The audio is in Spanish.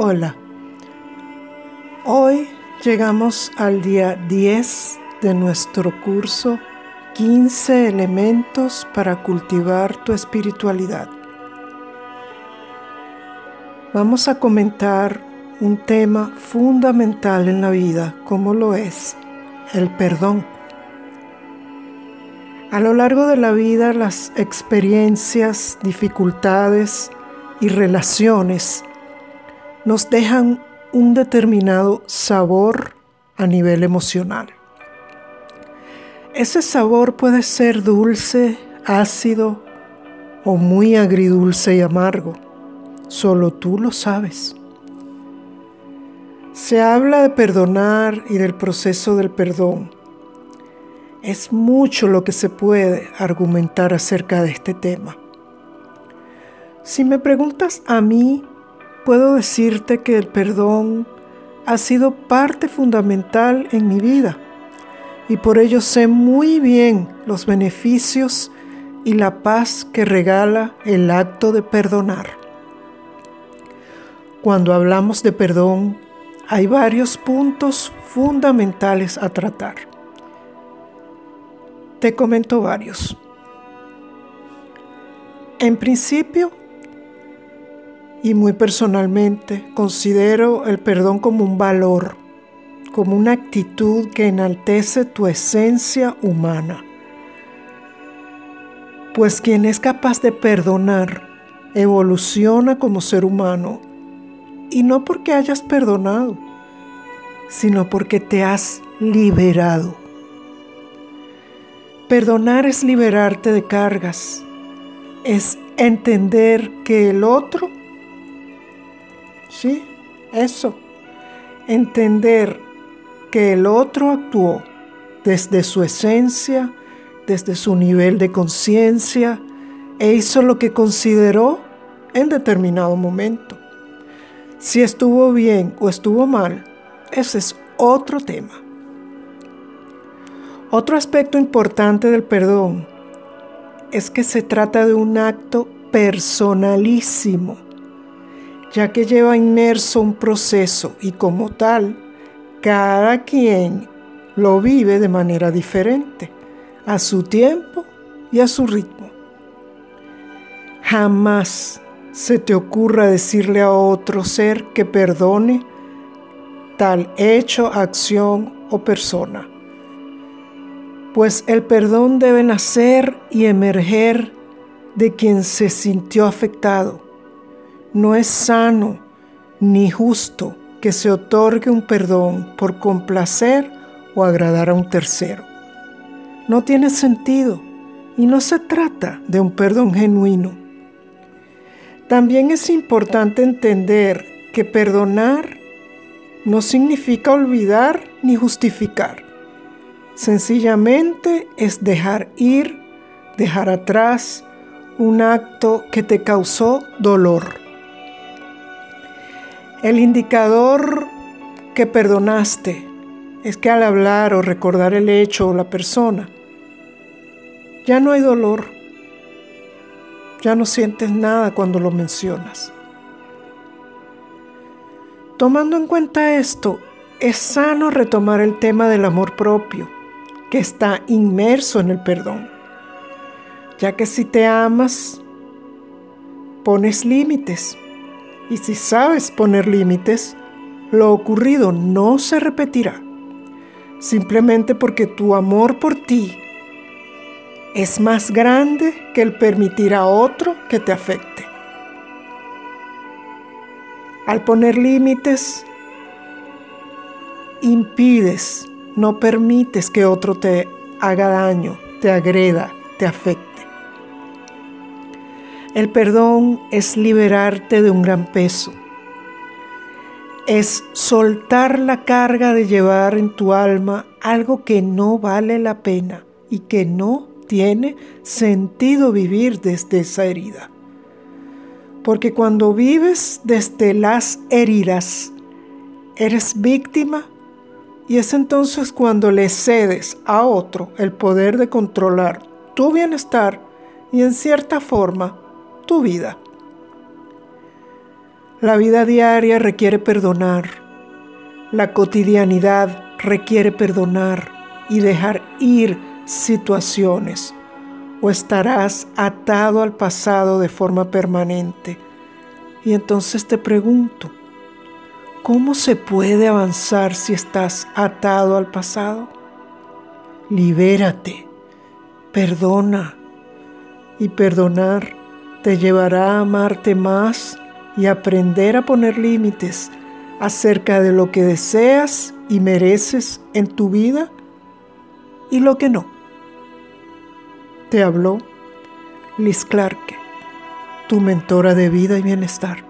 Hola. Hoy llegamos al día 10 de nuestro curso 15 elementos para cultivar tu espiritualidad. Vamos a comentar un tema fundamental en la vida, como lo es el perdón. A lo largo de la vida las experiencias, dificultades y relaciones nos dejan un determinado sabor a nivel emocional. Ese sabor puede ser dulce, ácido o muy agridulce y amargo. Solo tú lo sabes. Se habla de perdonar y del proceso del perdón. Es mucho lo que se puede argumentar acerca de este tema. Si me preguntas a mí, puedo decirte que el perdón ha sido parte fundamental en mi vida y por ello sé muy bien los beneficios y la paz que regala el acto de perdonar. Cuando hablamos de perdón, hay varios puntos fundamentales a tratar. Te comento varios. En principio, y muy personalmente considero el perdón como un valor, como una actitud que enaltece tu esencia humana. Pues quien es capaz de perdonar evoluciona como ser humano y no porque hayas perdonado, sino porque te has liberado. Perdonar es liberarte de cargas, es entender que el otro Sí, eso. Entender que el otro actuó desde su esencia, desde su nivel de conciencia, e hizo lo que consideró en determinado momento. Si estuvo bien o estuvo mal, ese es otro tema. Otro aspecto importante del perdón es que se trata de un acto personalísimo ya que lleva inmerso un proceso y como tal, cada quien lo vive de manera diferente, a su tiempo y a su ritmo. Jamás se te ocurra decirle a otro ser que perdone tal hecho, acción o persona. Pues el perdón debe nacer y emerger de quien se sintió afectado no es sano ni justo que se otorgue un perdón por complacer o agradar a un tercero. No tiene sentido y no se trata de un perdón genuino. También es importante entender que perdonar no significa olvidar ni justificar. Sencillamente es dejar ir, dejar atrás un acto que te causó dolor. El indicador que perdonaste es que al hablar o recordar el hecho o la persona, ya no hay dolor, ya no sientes nada cuando lo mencionas. Tomando en cuenta esto, es sano retomar el tema del amor propio, que está inmerso en el perdón, ya que si te amas, pones límites y si sabes poner límites, lo ocurrido no se repetirá, simplemente porque tu amor por ti es más grande que el permitir a otro que te afecte. Al poner límites, impides, no permites que otro te haga daño, te agreda, te afecte. El perdón es liberarte de un gran peso. Es soltar la carga de llevar en tu alma algo que no vale la pena y que no tiene sentido vivir desde esa herida. Porque cuando vives desde las heridas, eres víctima y es entonces cuando le cedes a otro el poder de controlar tu bienestar y en cierta forma tu vida. La vida diaria requiere perdonar. La cotidianidad requiere perdonar y dejar ir situaciones o estarás atado al pasado de forma permanente. Y entonces te pregunto, ¿cómo se puede avanzar si estás atado al pasado? Libérate, perdona y perdonar te llevará a amarte más y aprender a poner límites acerca de lo que deseas y mereces en tu vida y lo que no. Te habló Liz Clark, tu mentora de vida y bienestar.